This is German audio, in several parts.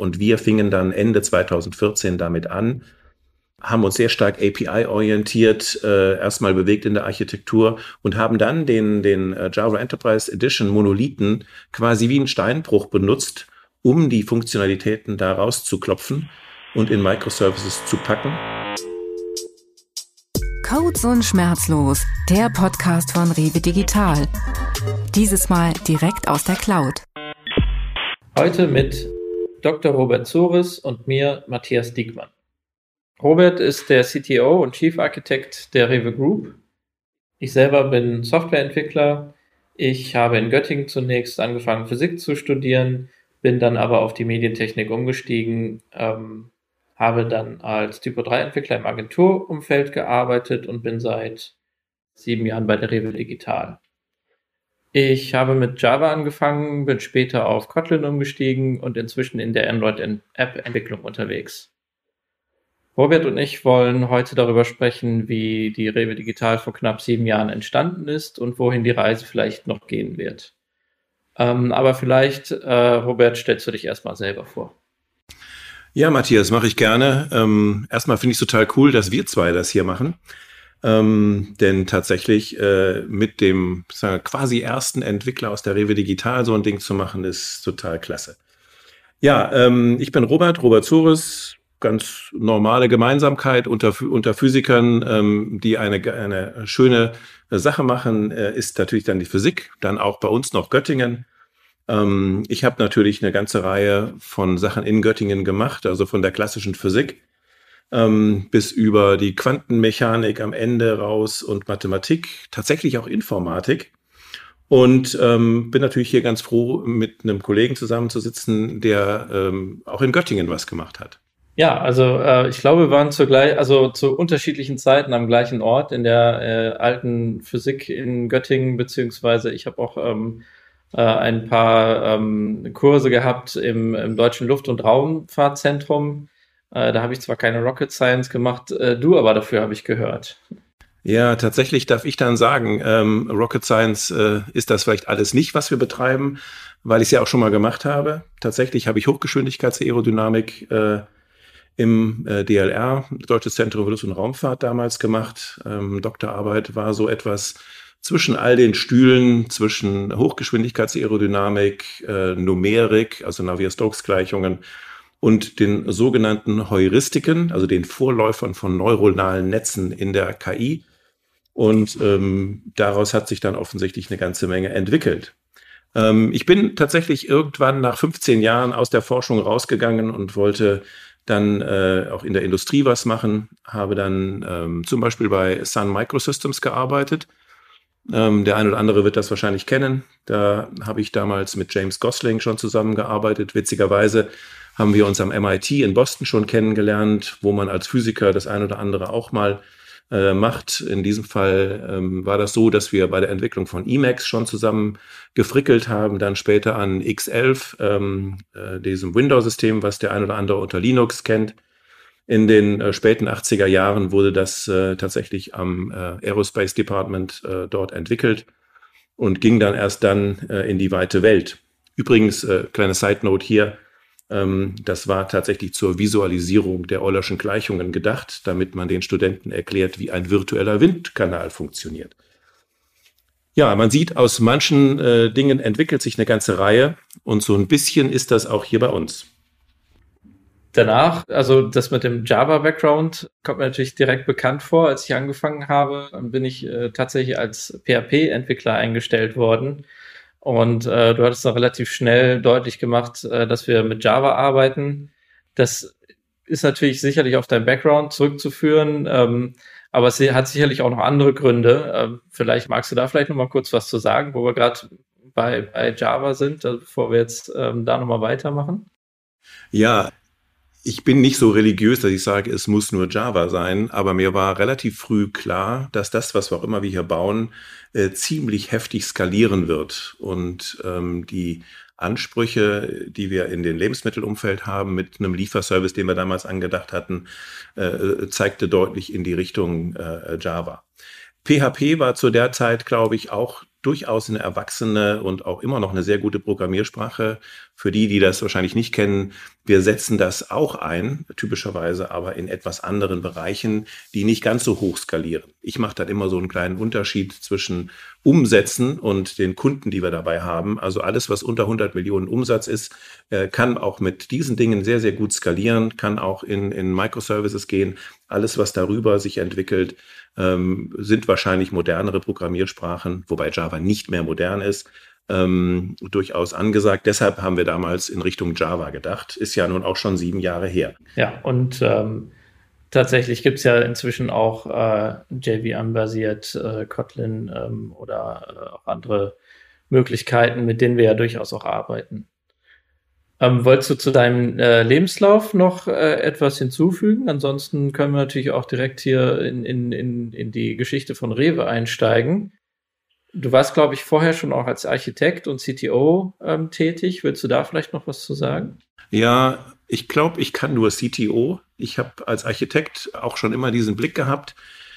Und wir fingen dann Ende 2014 damit an, haben uns sehr stark API-orientiert, äh, erstmal bewegt in der Architektur und haben dann den, den äh, Java Enterprise Edition Monolithen quasi wie einen Steinbruch benutzt, um die Funktionalitäten da rauszuklopfen und in Microservices zu packen. Codes und Schmerzlos, der Podcast von Rewe Digital. Dieses Mal direkt aus der Cloud. Heute mit Dr. Robert Zores und mir, Matthias Diekmann. Robert ist der CTO und Chief Architect der Rewe Group. Ich selber bin Softwareentwickler. Ich habe in Göttingen zunächst angefangen, Physik zu studieren, bin dann aber auf die Medientechnik umgestiegen, ähm, habe dann als Typo-3-Entwickler im Agenturumfeld gearbeitet und bin seit sieben Jahren bei der Rewe Digital. Ich habe mit Java angefangen, bin später auf Kotlin umgestiegen und inzwischen in der Android-App-Entwicklung unterwegs. Robert und ich wollen heute darüber sprechen, wie die Rewe Digital vor knapp sieben Jahren entstanden ist und wohin die Reise vielleicht noch gehen wird. Ähm, aber vielleicht, äh, Robert, stellst du dich erstmal selber vor. Ja, Matthias, mache ich gerne. Ähm, erstmal finde ich es total cool, dass wir zwei das hier machen. Ähm, denn tatsächlich äh, mit dem wir, quasi ersten Entwickler aus der Rewe Digital so ein Ding zu machen, ist total klasse. Ja, ähm, ich bin Robert, Robert Zures, ganz normale Gemeinsamkeit unter, unter Physikern, ähm, die eine, eine schöne Sache machen, äh, ist natürlich dann die Physik, dann auch bei uns noch Göttingen. Ähm, ich habe natürlich eine ganze Reihe von Sachen in Göttingen gemacht, also von der klassischen Physik ähm, bis über die Quantenmechanik am Ende raus und Mathematik, tatsächlich auch Informatik. Und ähm, bin natürlich hier ganz froh, mit einem Kollegen zusammenzusitzen, der ähm, auch in Göttingen was gemacht hat. Ja, also äh, ich glaube, wir waren zugleich, also zu unterschiedlichen Zeiten am gleichen Ort in der äh, alten Physik in Göttingen, beziehungsweise ich habe auch ähm, äh, ein paar ähm, Kurse gehabt im, im Deutschen Luft- und Raumfahrtzentrum. Äh, da habe ich zwar keine Rocket Science gemacht, äh, du aber dafür habe ich gehört. Ja, tatsächlich darf ich dann sagen, ähm, Rocket Science äh, ist das vielleicht alles nicht, was wir betreiben, weil ich es ja auch schon mal gemacht habe. Tatsächlich habe ich Hochgeschwindigkeitsaerodynamik äh, im äh, DLR, Deutsches Zentrum für Luft- und Raumfahrt, damals gemacht. Ähm, Doktorarbeit war so etwas zwischen all den Stühlen, zwischen Hochgeschwindigkeitsaerodynamik, äh, Numerik, also Navier-Stokes-Gleichungen und den sogenannten Heuristiken, also den Vorläufern von neuronalen Netzen in der KI. Und ähm, daraus hat sich dann offensichtlich eine ganze Menge entwickelt. Ähm, ich bin tatsächlich irgendwann nach 15 Jahren aus der Forschung rausgegangen und wollte dann äh, auch in der Industrie was machen, habe dann ähm, zum Beispiel bei Sun Microsystems gearbeitet ähm, der ein oder andere wird das wahrscheinlich kennen. Da habe ich damals mit James Gosling schon zusammengearbeitet. Witzigerweise haben wir uns am MIT in Boston schon kennengelernt, wo man als Physiker das ein oder andere auch mal äh, macht. In diesem Fall ähm, war das so, dass wir bei der Entwicklung von Emacs schon zusammen gefrickelt haben, dann später an X11, ähm, äh, diesem Windows-System, was der ein oder andere unter Linux kennt. In den äh, späten 80er Jahren wurde das äh, tatsächlich am äh, Aerospace Department äh, dort entwickelt und ging dann erst dann in die weite Welt. Übrigens, kleine Side Note hier, das war tatsächlich zur Visualisierung der Eulerschen Gleichungen gedacht, damit man den Studenten erklärt, wie ein virtueller Windkanal funktioniert. Ja, man sieht, aus manchen äh, Dingen entwickelt sich eine ganze Reihe und so ein bisschen ist das auch hier bei uns danach, also das mit dem Java-Background kommt mir natürlich direkt bekannt vor. Als ich angefangen habe, bin ich äh, tatsächlich als PHP-Entwickler eingestellt worden. Und äh, du hattest noch relativ schnell deutlich gemacht, äh, dass wir mit Java arbeiten. Das ist natürlich sicherlich auf dein Background zurückzuführen, ähm, aber es hat sicherlich auch noch andere Gründe. Ähm, vielleicht magst du da vielleicht noch mal kurz was zu sagen, wo wir gerade bei, bei Java sind, also bevor wir jetzt ähm, da noch mal weitermachen. Ja, ich bin nicht so religiös, dass ich sage, es muss nur Java sein, aber mir war relativ früh klar, dass das, was wir auch immer wir hier bauen, äh, ziemlich heftig skalieren wird. Und ähm, die Ansprüche, die wir in den Lebensmittelumfeld haben, mit einem Lieferservice, den wir damals angedacht hatten, äh, zeigte deutlich in die Richtung äh, Java. PHP war zu der Zeit, glaube ich, auch durchaus eine erwachsene und auch immer noch eine sehr gute Programmiersprache. Für die, die das wahrscheinlich nicht kennen, Wir setzen das auch ein, typischerweise aber in etwas anderen Bereichen, die nicht ganz so hoch skalieren. Ich mache dann immer so einen kleinen Unterschied zwischen Umsätzen und den Kunden, die wir dabei haben. Also alles, was unter 100 Millionen Umsatz ist, äh, kann auch mit diesen Dingen sehr, sehr gut skalieren, kann auch in, in Microservices gehen. Alles, was darüber sich entwickelt, ähm, sind wahrscheinlich modernere Programmiersprachen, wobei Java nicht mehr modern ist ähm, durchaus angesagt. Deshalb haben wir damals in Richtung Java gedacht. Ist ja nun auch schon sieben Jahre her. Ja, und ähm, tatsächlich gibt es ja inzwischen auch äh, JVM-basiert äh, Kotlin ähm, oder äh, auch andere Möglichkeiten, mit denen wir ja durchaus auch arbeiten. Ähm, wolltest du zu deinem äh, Lebenslauf noch äh, etwas hinzufügen? Ansonsten können wir natürlich auch direkt hier in, in, in, in die Geschichte von Rewe einsteigen. Du warst, glaube ich, vorher schon auch als Architekt und CTO ähm, tätig. Willst du da vielleicht noch was zu sagen? Ja, ich glaube, ich kann nur CTO. Ich habe als Architekt auch schon immer diesen Blick gehabt,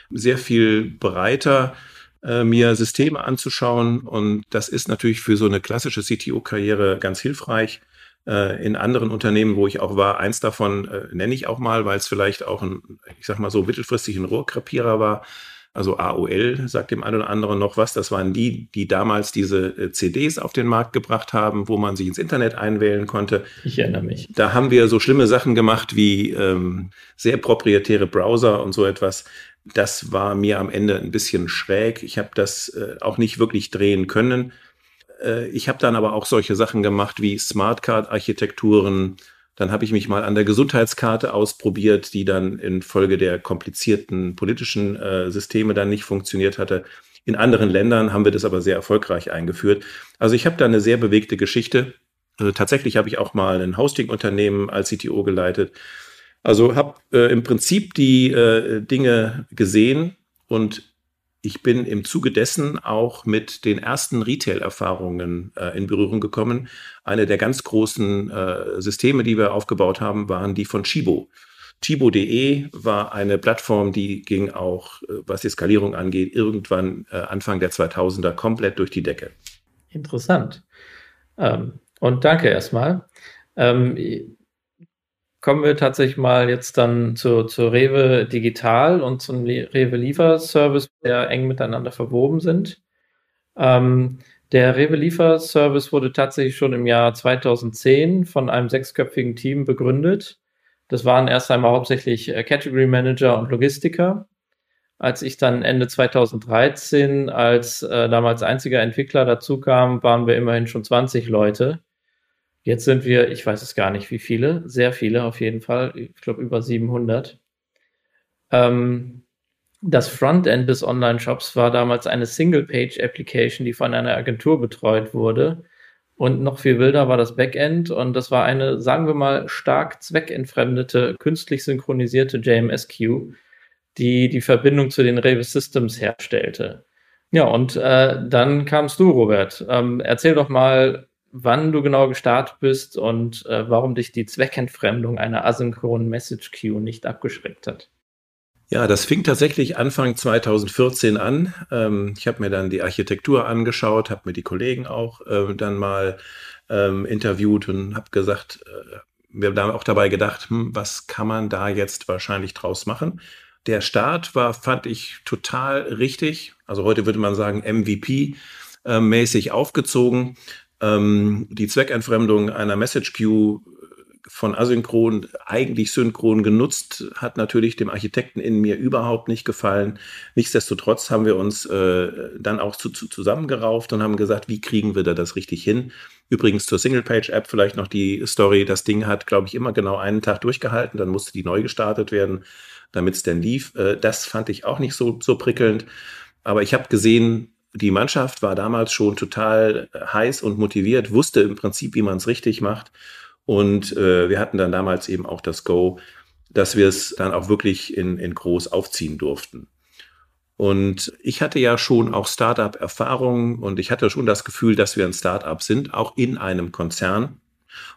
sehr viel breiter äh, mir Systeme anzuschauen. Und das ist natürlich für so eine klassische CTO-Karriere ganz hilfreich. Äh, in anderen Unternehmen, wo ich auch war, eins davon äh, nenne ich auch mal, weil es vielleicht auch ein, ich sag mal so, mittelfristig ein Rohrkrepierer war also AOL sagt dem einen oder anderen noch was. Das waren die, die damals diese äh, CDs auf den Markt gebracht haben, wo man sich ins Internet einwählen konnte. Ich erinnere mich. Da haben wir so schlimme Sachen gemacht wie ähm, sehr proprietäre Browser und so etwas. Das war mir am Ende ein bisschen schräg. Ich habe das äh, auch nicht wirklich drehen können. Äh, ich habe dann aber auch solche Sachen gemacht wie Smartcard-Architekturen, dann habe ich mich mal an der Gesundheitskarte ausprobiert, die dann infolge der komplizierten politischen äh, Systeme dann nicht funktioniert hatte. In anderen Ländern haben wir das aber sehr erfolgreich eingeführt. Also ich habe da eine sehr bewegte Geschichte. Also tatsächlich habe ich auch mal ein Hosting-Unternehmen als CTO geleitet. Also habe äh, im Prinzip die äh, Dinge gesehen und ich bin im Zuge dessen auch mit den ersten Retail-Erfahrungen äh, in Berührung gekommen. Eine der ganz großen äh, Systeme, die wir aufgebaut haben, waren die von Chibo. Chibo.de war eine Plattform, die ging auch, äh, was die Skalierung angeht, irgendwann äh, Anfang der 2000er komplett durch die Decke. Interessant. Ähm, und danke erstmal. Ähm, kommen wir tatsächlich mal jetzt dann zu, zu Rewe Digital und zum Rewe Lieferservice, der eng miteinander verwoben sind. Ähm, der Rewe Lieferservice wurde tatsächlich schon im Jahr 2010 von einem sechsköpfigen Team begründet. Das waren erst einmal hauptsächlich äh, Category Manager und Logistiker. Als ich dann Ende 2013 als äh, damals einziger Entwickler dazu kam, waren wir immerhin schon 20 Leute. Jetzt sind wir, ich weiß es gar nicht, wie viele, sehr viele auf jeden Fall, ich glaube über 700. Ähm, das Frontend des Online-Shops war damals eine Single-Page-Application, die von einer Agentur betreut wurde. Und noch viel wilder war das Backend und das war eine, sagen wir mal, stark zweckentfremdete, künstlich synchronisierte JMS-Queue, die die Verbindung zu den Rewe Systems herstellte. Ja, und äh, dann kamst du, Robert. Ähm, erzähl doch mal, wann du genau gestartet bist und äh, warum dich die Zweckentfremdung einer asynchronen Message Queue nicht abgeschreckt hat. Ja, das fing tatsächlich Anfang 2014 an. Ähm, ich habe mir dann die Architektur angeschaut, habe mir die Kollegen auch äh, dann mal ähm, interviewt und habe gesagt, äh, wir haben auch dabei gedacht, hm, was kann man da jetzt wahrscheinlich draus machen? Der Start war, fand ich, total richtig. Also heute würde man sagen MVP äh, mäßig aufgezogen ähm, die Zweckentfremdung einer Message Queue von asynchron eigentlich synchron genutzt, hat natürlich dem Architekten in mir überhaupt nicht gefallen. Nichtsdestotrotz haben wir uns äh, dann auch zu, zu zusammengerauft und haben gesagt, wie kriegen wir da das richtig hin? Übrigens zur Single-Page-App vielleicht noch die Story. Das Ding hat, glaube ich, immer genau einen Tag durchgehalten, dann musste die neu gestartet werden, damit es dann lief. Äh, das fand ich auch nicht so, so prickelnd. Aber ich habe gesehen, die Mannschaft war damals schon total äh, heiß und motiviert, wusste im Prinzip, wie man es richtig macht. Und äh, wir hatten dann damals eben auch das Go, dass wir es dann auch wirklich in, in groß aufziehen durften. Und ich hatte ja schon auch Startup-Erfahrung und ich hatte schon das Gefühl, dass wir ein Startup sind, auch in einem Konzern.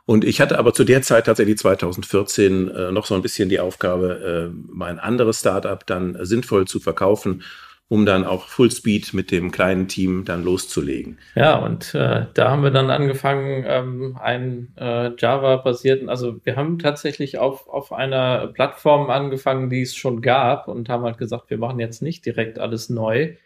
Und ich hatte aber zu der Zeit tatsächlich 2014 äh, noch so ein bisschen die Aufgabe, äh, mein anderes Startup dann sinnvoll zu verkaufen um dann auch Fullspeed mit dem kleinen Team dann loszulegen. Ja, und äh, da haben wir dann angefangen, ähm, einen äh, Java-basierten, also wir haben tatsächlich auf, auf einer Plattform angefangen, die es schon gab und haben halt gesagt, wir machen jetzt nicht direkt alles neu,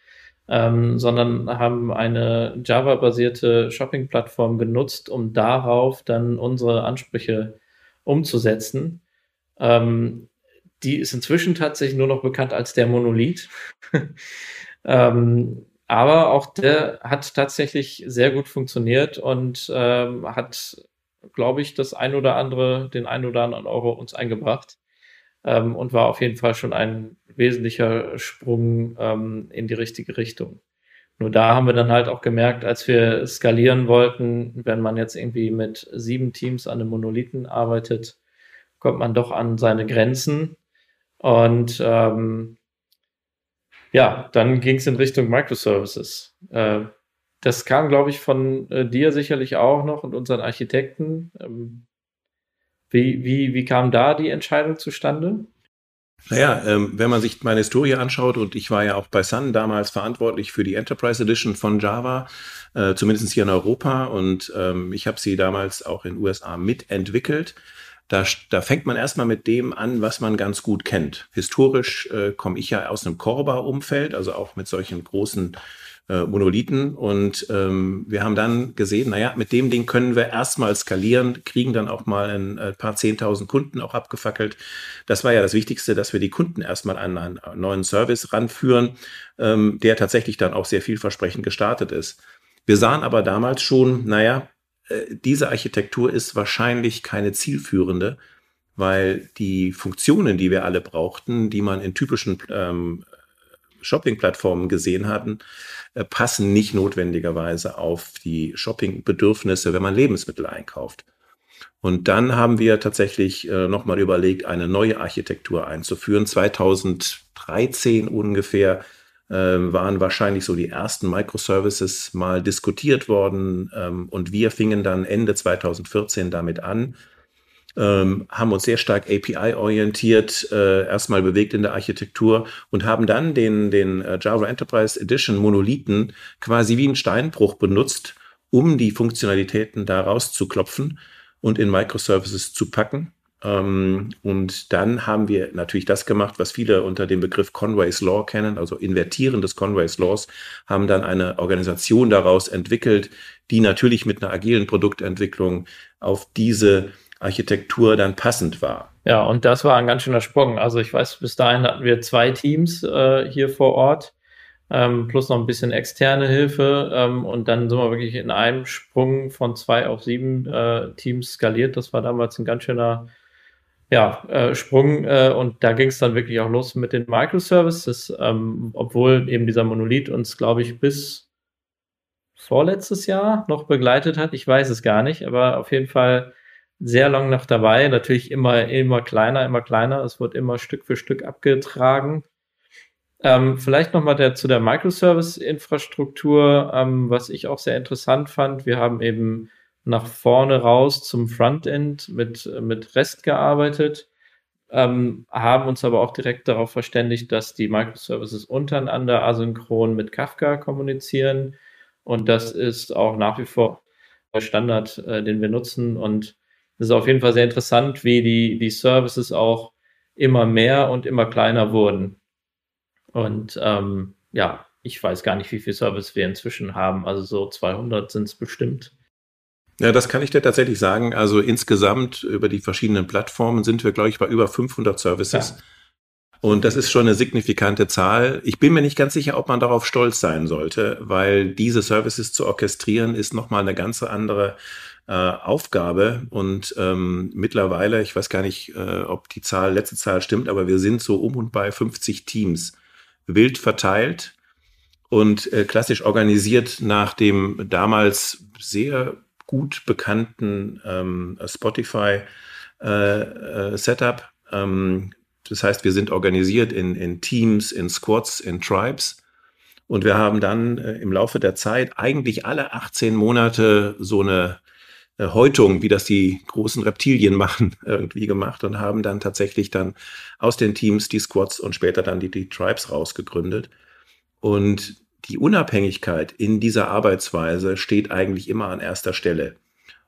ähm, sondern haben eine Java-basierte Shopping-Plattform genutzt, um darauf dann unsere Ansprüche umzusetzen. Ähm, die ist inzwischen tatsächlich nur noch bekannt als der Monolith. ähm, aber auch der hat tatsächlich sehr gut funktioniert und ähm, hat, glaube ich, das ein oder andere, den ein oder anderen Euro uns eingebracht ähm, und war auf jeden Fall schon ein wesentlicher Sprung ähm, in die richtige Richtung. Nur da haben wir dann halt auch gemerkt, als wir skalieren wollten, wenn man jetzt irgendwie mit sieben Teams an einem Monolithen arbeitet, kommt man doch an seine Grenzen. Und ähm, ja, dann ging es in Richtung Microservices. Äh, das kam, glaube ich, von äh, dir sicherlich auch noch und unseren Architekten. Ähm, wie, wie, wie kam da die Entscheidung zustande? Naja, ähm, wenn man sich meine Historie anschaut, und ich war ja auch bei Sun damals verantwortlich für die Enterprise Edition von Java, äh, zumindest hier in Europa, und ähm, ich habe sie damals auch in den USA mitentwickelt. Da, da fängt man erstmal mit dem an, was man ganz gut kennt. Historisch äh, komme ich ja aus einem Korba-Umfeld, also auch mit solchen großen äh, Monolithen. Und ähm, wir haben dann gesehen, naja, mit dem Ding können wir erstmal skalieren, kriegen dann auch mal ein, ein paar zehntausend Kunden auch abgefackelt. Das war ja das Wichtigste, dass wir die Kunden erstmal an einen neuen Service ranführen, ähm, der tatsächlich dann auch sehr vielversprechend gestartet ist. Wir sahen aber damals schon, naja, äh, diese Architektur ist wahrscheinlich keine zielführende, weil die Funktionen, die wir alle brauchten, die man in typischen ähm, Shopping-Plattformen gesehen hatten, äh, passen nicht notwendigerweise auf die Shopping-Bedürfnisse, wenn man Lebensmittel einkauft. Und dann haben wir tatsächlich äh, nochmal überlegt, eine neue Architektur einzuführen. 2013 ungefähr waren wahrscheinlich so die ersten Microservices mal diskutiert worden ähm, und wir fingen dann Ende 2014 damit an, ähm, haben uns sehr stark API-orientiert, äh, erstmal bewegt in der Architektur und haben dann den, den äh, Java Enterprise Edition Monolithen quasi wie einen Steinbruch benutzt, um die Funktionalitäten da rauszuklopfen und in Microservices zu packen. Ähm, und dann haben wir natürlich das gemacht, was viele unter dem Begriff Conway's Law kennen, also Invertieren des Conway's Laws, haben dann eine Organisation daraus entwickelt, die natürlich mit einer agilen Produktentwicklung auf diese Architektur dann passend war. Ja, und das war ein ganz schöner Sprung. Also ich weiß, bis dahin hatten wir zwei Teams äh, hier vor Ort, ähm, plus noch ein bisschen externe Hilfe. Ähm, und dann sind wir wirklich in einem Sprung von zwei auf sieben äh, Teams skaliert. Das war damals ein ganz schöner ja, äh, Sprung äh, und da ging es dann wirklich auch los mit den Microservices, ähm, obwohl eben dieser Monolith uns, glaube ich, bis vorletztes Jahr noch begleitet hat. Ich weiß es gar nicht, aber auf jeden Fall sehr lang noch dabei. Natürlich immer, immer kleiner, immer kleiner. Es wird immer Stück für Stück abgetragen. Ähm, vielleicht nochmal der, zu der Microservice-Infrastruktur, ähm, was ich auch sehr interessant fand. Wir haben eben nach vorne raus zum Frontend mit, mit REST gearbeitet, ähm, haben uns aber auch direkt darauf verständigt, dass die Microservices untereinander asynchron mit Kafka kommunizieren. Und das ist auch nach wie vor der Standard, äh, den wir nutzen. Und es ist auf jeden Fall sehr interessant, wie die, die Services auch immer mehr und immer kleiner wurden. Und ähm, ja, ich weiß gar nicht, wie viele Services wir inzwischen haben. Also so 200 sind es bestimmt. Ja, das kann ich dir tatsächlich sagen. Also insgesamt über die verschiedenen Plattformen sind wir, glaube ich, bei über 500 Services. Ja. Und das ist schon eine signifikante Zahl. Ich bin mir nicht ganz sicher, ob man darauf stolz sein sollte, weil diese Services zu orchestrieren ist nochmal eine ganz andere äh, Aufgabe. Und ähm, mittlerweile, ich weiß gar nicht, äh, ob die Zahl, letzte Zahl stimmt, aber wir sind so um und bei 50 Teams wild verteilt und äh, klassisch organisiert nach dem damals sehr gut bekannten ähm, Spotify äh, äh. Ähm, das heißt, wir sind organisiert in, in Teams, in Squads, in Tribes. Und wir haben dann äh, im Laufe der Zeit eigentlich alle 18 Monate so eine äh, Häutung, wie das die großen Reptilien machen, irgendwie gemacht und haben dann tatsächlich dann aus den Teams die Squads und später dann die, die Tribes rausgegründet. Und die Unabhängigkeit in dieser Arbeitsweise steht eigentlich immer an erster Stelle.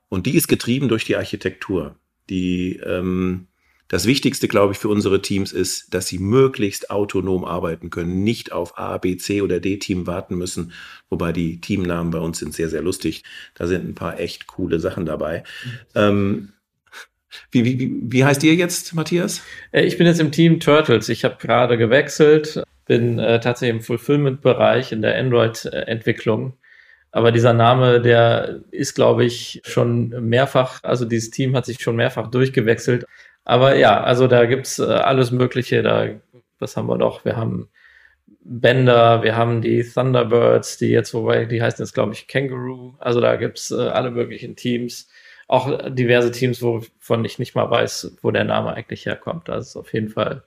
Und die ist getrieben durch die Architektur. Die, ähm, das Wichtigste, glaube ich, für unsere Teams ist, dass sie möglichst autonom arbeiten können, nicht auf A, B, C oder D-Team warten müssen. Wobei die Teamnamen bei uns sind sehr, sehr lustig. Da sind ein paar echt coole Sachen dabei. Ähm, wie, wie, wie heißt ihr jetzt, Matthias? Äh, ich bin jetzt im Team Turtles. Ich habe gerade gewechselt, bin äh, tatsächlich im Fulfillment-Bereich in der Android-Entwicklung. Aber dieser Name, der ist, glaube ich, schon mehrfach, also dieses Team hat sich schon mehrfach durchgewechselt. Aber ja, also da gibt's äh, alles Mögliche. Da, was haben wir doch? Wir haben Bender, wir haben die Thunderbirds, die jetzt, wobei die heißen jetzt, glaube ich, Kangaroo. Also da gibt's äh, alle möglichen Teams auch diverse Teams, wovon ich nicht mal weiß, wo der Name eigentlich herkommt. Das ist auf jeden Fall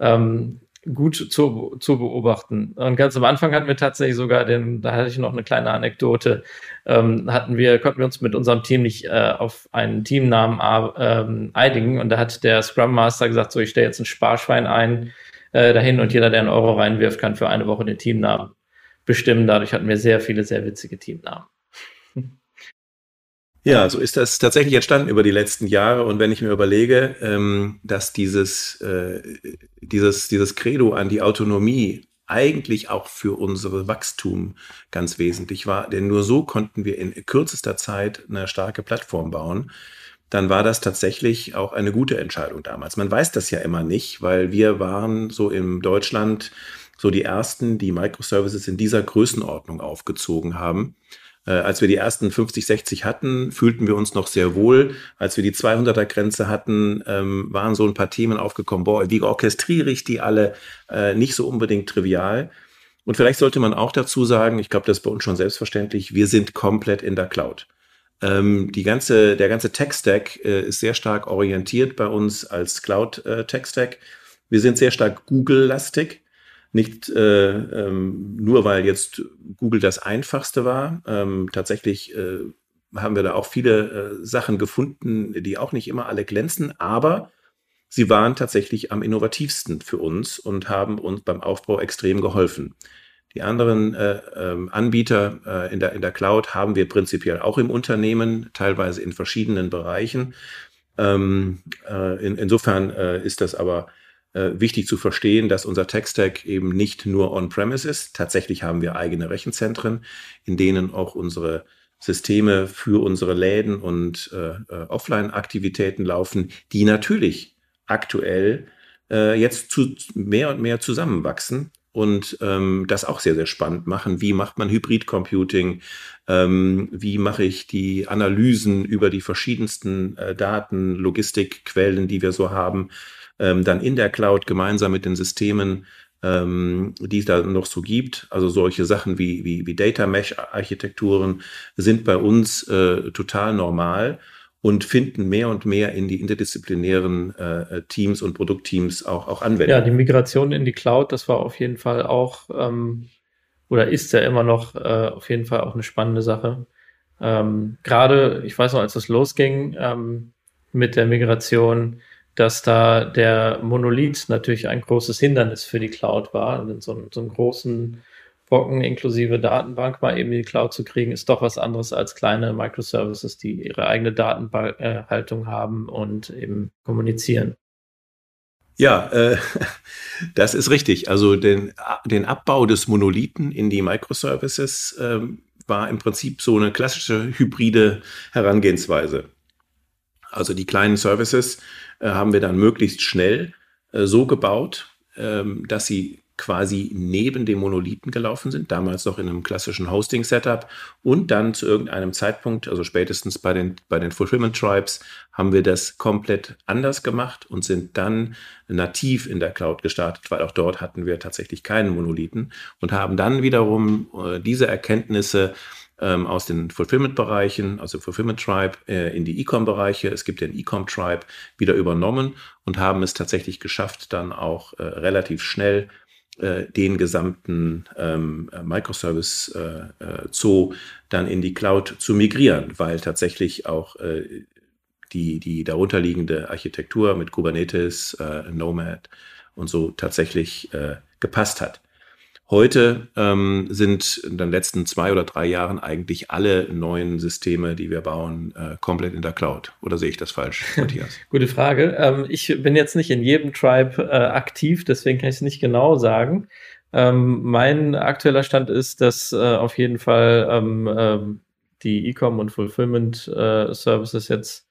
ähm, gut zu, zu beobachten. Und ganz am Anfang hatten wir tatsächlich sogar den, da hatte ich noch eine kleine Anekdote, ähm, hatten wir, konnten wir uns mit unserem Team nicht äh, auf einen Teamnamen ähm, einigen und da hat der Scrum Master gesagt, so ich stelle jetzt ein Sparschwein ein äh, dahin und jeder, der einen Euro reinwirft, kann für eine Woche den Teamnamen bestimmen. Dadurch hatten wir sehr viele, sehr witzige Teamnamen. Ja, so ist das tatsächlich entstanden über die letzten Jahre. Und wenn ich mir überlege, ähm, dass dieses, äh, dieses, dieses Credo an die Autonomie eigentlich auch für unser Wachstum ganz wesentlich war, denn nur so konnten wir in kürzester Zeit eine starke Plattform bauen, dann war das tatsächlich auch eine gute Entscheidung damals. Man weiß das ja immer nicht, weil wir waren so in Deutschland so die ersten, die Microservices in dieser Größenordnung aufgezogen haben. Äh, als wir die ersten 50, 60 hatten, fühlten wir uns noch sehr wohl. Als wir die 200er Grenze hatten, ähm, waren so ein paar Themen aufgekommen. Boah, wie orchestriere ich die alle? Äh, nicht so unbedingt trivial. Und vielleicht sollte man auch dazu sagen, ich glaube, das ist bei uns schon selbstverständlich, wir sind komplett in der Cloud. Ähm, die ganze, der ganze Tech-Stack äh, ist sehr stark orientiert bei uns als Cloud-Tech-Stack. Äh, wir sind sehr stark Google-lastig. Nicht äh, ähm, nur, weil jetzt Google das einfachste war. Ähm, tatsächlich äh, haben wir da auch viele äh, Sachen gefunden, die auch nicht immer alle glänzen, aber sie waren tatsächlich am innovativsten für uns und haben uns beim Aufbau extrem geholfen. Die anderen äh, ähm, Anbieter äh, in, der, in der Cloud haben wir prinzipiell auch im Unternehmen, teilweise in verschiedenen Bereichen. Ähm, äh, in, insofern äh, ist das aber äh, wichtig zu verstehen, dass unser Tech-Stack eben nicht nur on-premise ist. Tatsächlich haben wir eigene Rechenzentren, in denen auch unsere Systeme für unsere Läden und äh, äh Offline-Aktivitäten laufen, die natürlich aktuell äh, jetzt zu mehr und mehr zusammenwachsen und ähm, das auch sehr, sehr spannend machen. Wie macht man Hybrid-Computing? Ähm, wie mache ich die Analysen über die verschiedensten äh, Daten, Logistikquellen, die wir so haben? Ähm, dann in der Cloud gemeinsam mit den Systemen, ähm, die es da noch so gibt. Also solche Sachen wie, wie, wie Data Mesh-Architekturen sind bei uns äh, total normal und finden mehr und mehr in die interdisziplinären äh, Teams und Produktteams auch, auch Anwendung. Ja, die Migration in die Cloud, das war auf jeden Fall auch ähm, oder ist ja immer noch äh, auf jeden Fall auch eine spannende Sache. Ähm, Gerade, ich weiß noch, als das losging ähm, mit der Migration, dass da der Monolith natürlich ein großes Hindernis für die Cloud war. Und so, so einen großen Brocken inklusive Datenbank mal eben in die Cloud zu kriegen, ist doch was anderes als kleine Microservices, die ihre eigene Datenhaltung haben und eben kommunizieren. Ja, äh, das ist richtig. Also den, den Abbau des Monolithen in die Microservices äh, war im Prinzip so eine klassische hybride Herangehensweise. Also die kleinen Services haben wir dann möglichst schnell äh, so gebaut, ähm, dass sie quasi neben dem Monolithen gelaufen sind, damals noch in einem klassischen Hosting-Setup. Und dann zu irgendeinem Zeitpunkt, also spätestens bei den, bei den Fulfillment Tribes, haben wir das komplett anders gemacht und sind dann nativ in der Cloud gestartet, weil auch dort hatten wir tatsächlich keinen Monolithen und haben dann wiederum äh, diese Erkenntnisse ähm, aus den Fulfillment-Bereichen, also Fulfillment Tribe, äh, in die E-Com-Bereiche. Es gibt den E-Com Tribe wieder übernommen und haben es tatsächlich geschafft, dann auch äh, relativ schnell äh, den gesamten ähm, Microservice äh, äh, Zoo dann in die Cloud zu migrieren, weil tatsächlich auch die, die darunterliegende Architektur mit Kubernetes, Nomad und so tatsächlich gepasst hat. Heute ähm, sind in den letzten zwei oder drei Jahren eigentlich alle neuen Systeme, die wir bauen, äh, komplett in der Cloud. Oder sehe ich das falsch, Matthias? Gute Frage. Ähm, ich bin jetzt nicht in jedem Tribe äh, aktiv, deswegen kann ich es nicht genau sagen. Ähm, mein aktueller Stand ist, dass äh, auf jeden Fall ähm, ähm die E-Com und Fulfillment äh, Services jetzt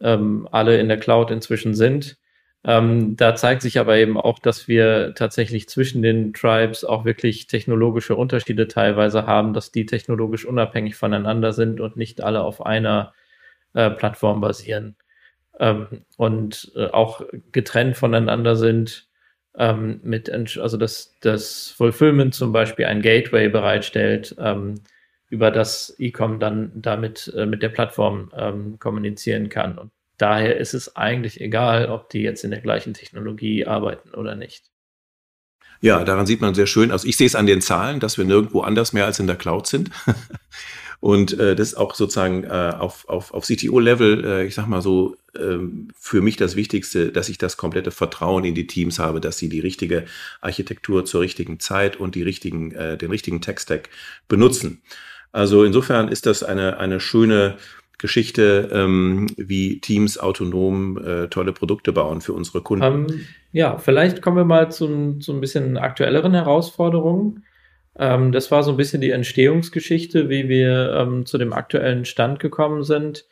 ähm, alle in der Cloud inzwischen sind. Ähm, da zeigt sich aber eben auch, dass wir tatsächlich zwischen den Tribes auch wirklich technologische Unterschiede teilweise haben, dass die technologisch unabhängig voneinander sind und nicht alle auf einer äh, Plattform basieren ähm, und äh, auch getrennt voneinander sind. Ähm, mit, also dass das Fulfillment zum Beispiel ein Gateway bereitstellt, ähm, über das E-Com dann damit äh, mit der Plattform ähm, kommunizieren kann. Und daher ist es eigentlich egal, ob die jetzt in der gleichen Technologie arbeiten oder nicht. Ja, daran sieht man sehr schön, also ich sehe es an den Zahlen, dass wir nirgendwo anders mehr als in der Cloud sind. Und äh, das ist auch sozusagen äh, auf, auf, auf CTO-Level, äh, ich sag mal so, äh, für mich das Wichtigste, dass ich das komplette Vertrauen in die Teams habe, dass sie die richtige Architektur zur richtigen Zeit und die richtigen, äh, den richtigen Tech-Stack benutzen. Also insofern ist das eine, eine schöne Geschichte, ähm, wie Teams autonom äh, tolle Produkte bauen für unsere Kunden. Ähm, ja, vielleicht kommen wir mal zu, zu ein bisschen aktuelleren Herausforderungen. Ähm, das war so ein bisschen die Entstehungsgeschichte, wie wir ähm, zu dem aktuellen Stand gekommen sind.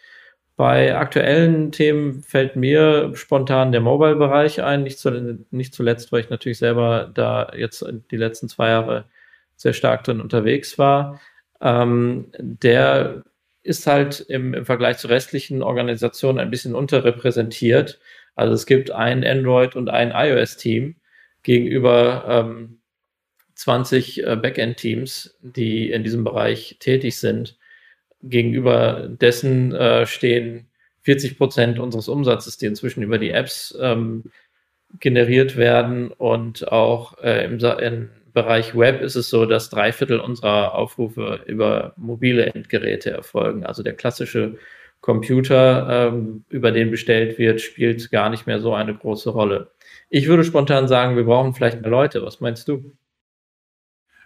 Bei aktuellen Themen fällt mir spontan der Mobile-Bereich ein, nicht, zu, nicht zuletzt, weil ich natürlich selber da jetzt die letzten zwei Jahre sehr stark drin unterwegs war. Ähm, der ist halt im, im Vergleich zu restlichen Organisationen ein bisschen unterrepräsentiert. Also es gibt ein Android- und ein iOS-Team gegenüber ähm, 20 äh, Backend-Teams, die in diesem Bereich tätig sind. Gegenüber dessen äh, stehen 40 Prozent unseres Umsatzes, die inzwischen über die Apps ähm, generiert werden und auch äh, im, in, Bereich Web ist es so, dass drei Viertel unserer Aufrufe über mobile Endgeräte erfolgen. Also der klassische Computer, ähm, über den bestellt wird, spielt gar nicht mehr so eine große Rolle. Ich würde spontan sagen, wir brauchen vielleicht mehr Leute. Was meinst du?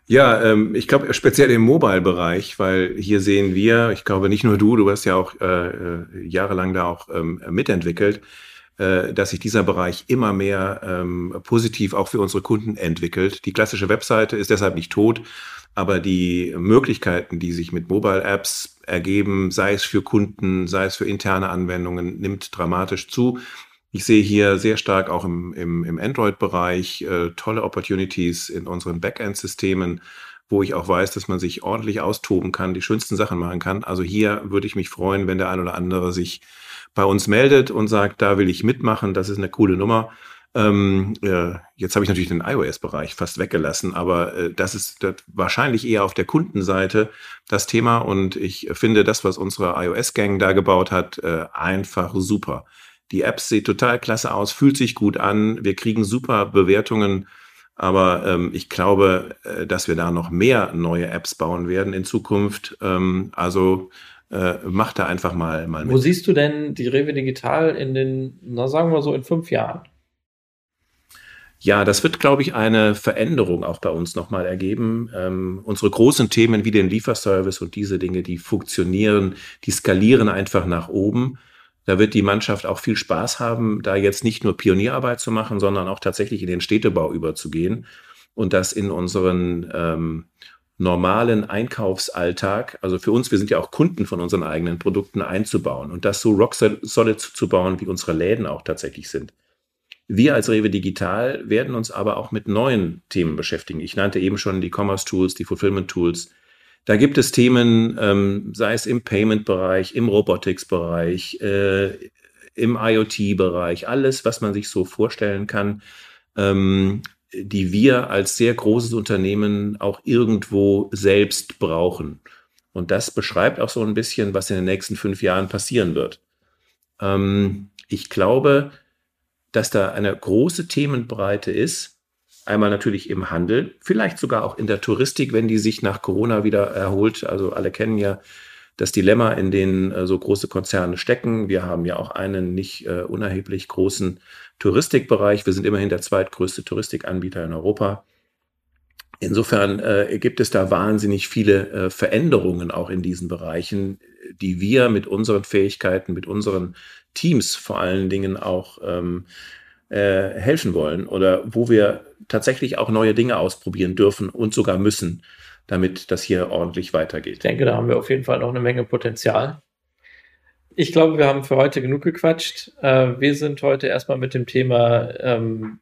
Ja, ähm, ich glaube speziell im Mobile-Bereich, weil hier sehen wir, ich glaube nicht nur du, du hast ja auch äh, äh jahrelang da auch ähm, mitentwickelt, dass sich dieser Bereich immer mehr ähm, positiv auch für unsere Kunden entwickelt. Die klassische Webseite ist deshalb nicht tot, aber die Möglichkeiten, die sich mit Mobile Apps ergeben, sei es für Kunden, sei es für interne Anwendungen, nimmt dramatisch zu. Ich sehe hier sehr stark auch im, im, im Android-Bereich äh, tolle Opportunities in unseren Backend-Systemen, wo ich auch weiß, dass man sich ordentlich austoben kann, die schönsten Sachen machen kann. Also hier würde ich mich freuen, wenn der ein oder andere sich bei uns meldet und sagt, da will ich mitmachen, das ist eine coole Nummer. Ähm, äh, jetzt habe ich natürlich den iOS-Bereich fast weggelassen, aber äh, das ist das wahrscheinlich eher auf der Kundenseite das Thema und ich finde das, was unsere iOS-Gang da gebaut hat, äh, einfach super. Die App sieht total klasse aus, fühlt sich gut an, wir kriegen super Bewertungen, aber ähm, ich glaube, äh, dass wir da noch mehr neue Apps bauen werden in Zukunft. Ähm, also äh, mach da einfach mal, mal mit. Wo siehst du denn die Rewe Digital in den, na sagen wir so, in fünf Jahren? Ja, das wird, glaube ich, eine Veränderung auch bei uns nochmal ergeben. Ähm, unsere großen Themen wie den Lieferservice und diese Dinge, die funktionieren, die skalieren einfach nach oben. Da wird die Mannschaft auch viel Spaß haben, da jetzt nicht nur Pionierarbeit zu machen, sondern auch tatsächlich in den Städtebau überzugehen und das in unseren ähm, normalen Einkaufsalltag, also für uns, wir sind ja auch Kunden von unseren eigenen Produkten einzubauen und das so rock solid zu bauen, wie unsere Läden auch tatsächlich sind. Wir als Rewe Digital werden uns aber auch mit neuen Themen beschäftigen. Ich nannte eben schon die Commerce Tools, die Fulfillment Tools. Da gibt es Themen, ähm, sei es im Payment-Bereich, im Robotics-Bereich, äh, im IoT-Bereich, alles, was man sich so vorstellen kann. Ähm, die wir als sehr großes Unternehmen auch irgendwo selbst brauchen. Und das beschreibt auch so ein bisschen, was in den nächsten fünf Jahren passieren wird. Ähm, ich glaube, dass da eine große Themenbreite ist. Einmal natürlich im Handel, vielleicht sogar auch in der Touristik, wenn die sich nach Corona wieder erholt. Also alle kennen ja das Dilemma, in dem äh, so große Konzerne stecken. Wir haben ja auch einen nicht äh, unerheblich großen Touristikbereich. Wir sind immerhin der zweitgrößte Touristikanbieter in Europa. Insofern äh, gibt es da wahnsinnig viele äh, Veränderungen auch in diesen Bereichen, die wir mit unseren Fähigkeiten, mit unseren Teams vor allen Dingen auch ähm, äh, helfen wollen oder wo wir tatsächlich auch neue Dinge ausprobieren dürfen und sogar müssen, damit das hier ordentlich weitergeht. Ich denke, da haben wir auf jeden Fall noch eine Menge Potenzial. Ich glaube, wir haben für heute genug gequatscht. Äh, wir sind heute erstmal mit dem Thema ähm,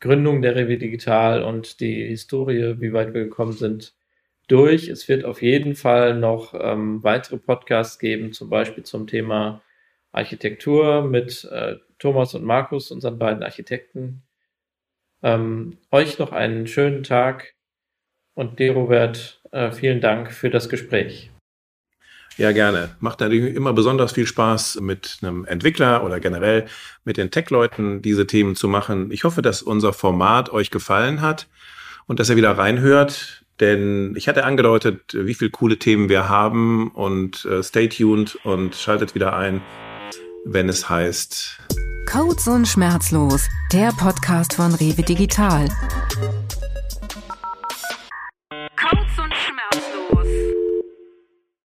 Gründung der Rewe Digital und die Historie, wie weit wir gekommen sind, durch. Es wird auf jeden Fall noch ähm, weitere Podcasts geben, zum Beispiel zum Thema Architektur mit äh, Thomas und Markus, unseren beiden Architekten. Ähm, euch noch einen schönen Tag und dir, Robert, äh, vielen Dank für das Gespräch. Ja, gerne. Macht natürlich immer besonders viel Spaß, mit einem Entwickler oder generell mit den Tech-Leuten diese Themen zu machen. Ich hoffe, dass unser Format euch gefallen hat und dass ihr wieder reinhört. Denn ich hatte angedeutet, wie viele coole Themen wir haben und äh, stay tuned und schaltet wieder ein, wenn es heißt Codes und Schmerzlos, der Podcast von Rewe Digital.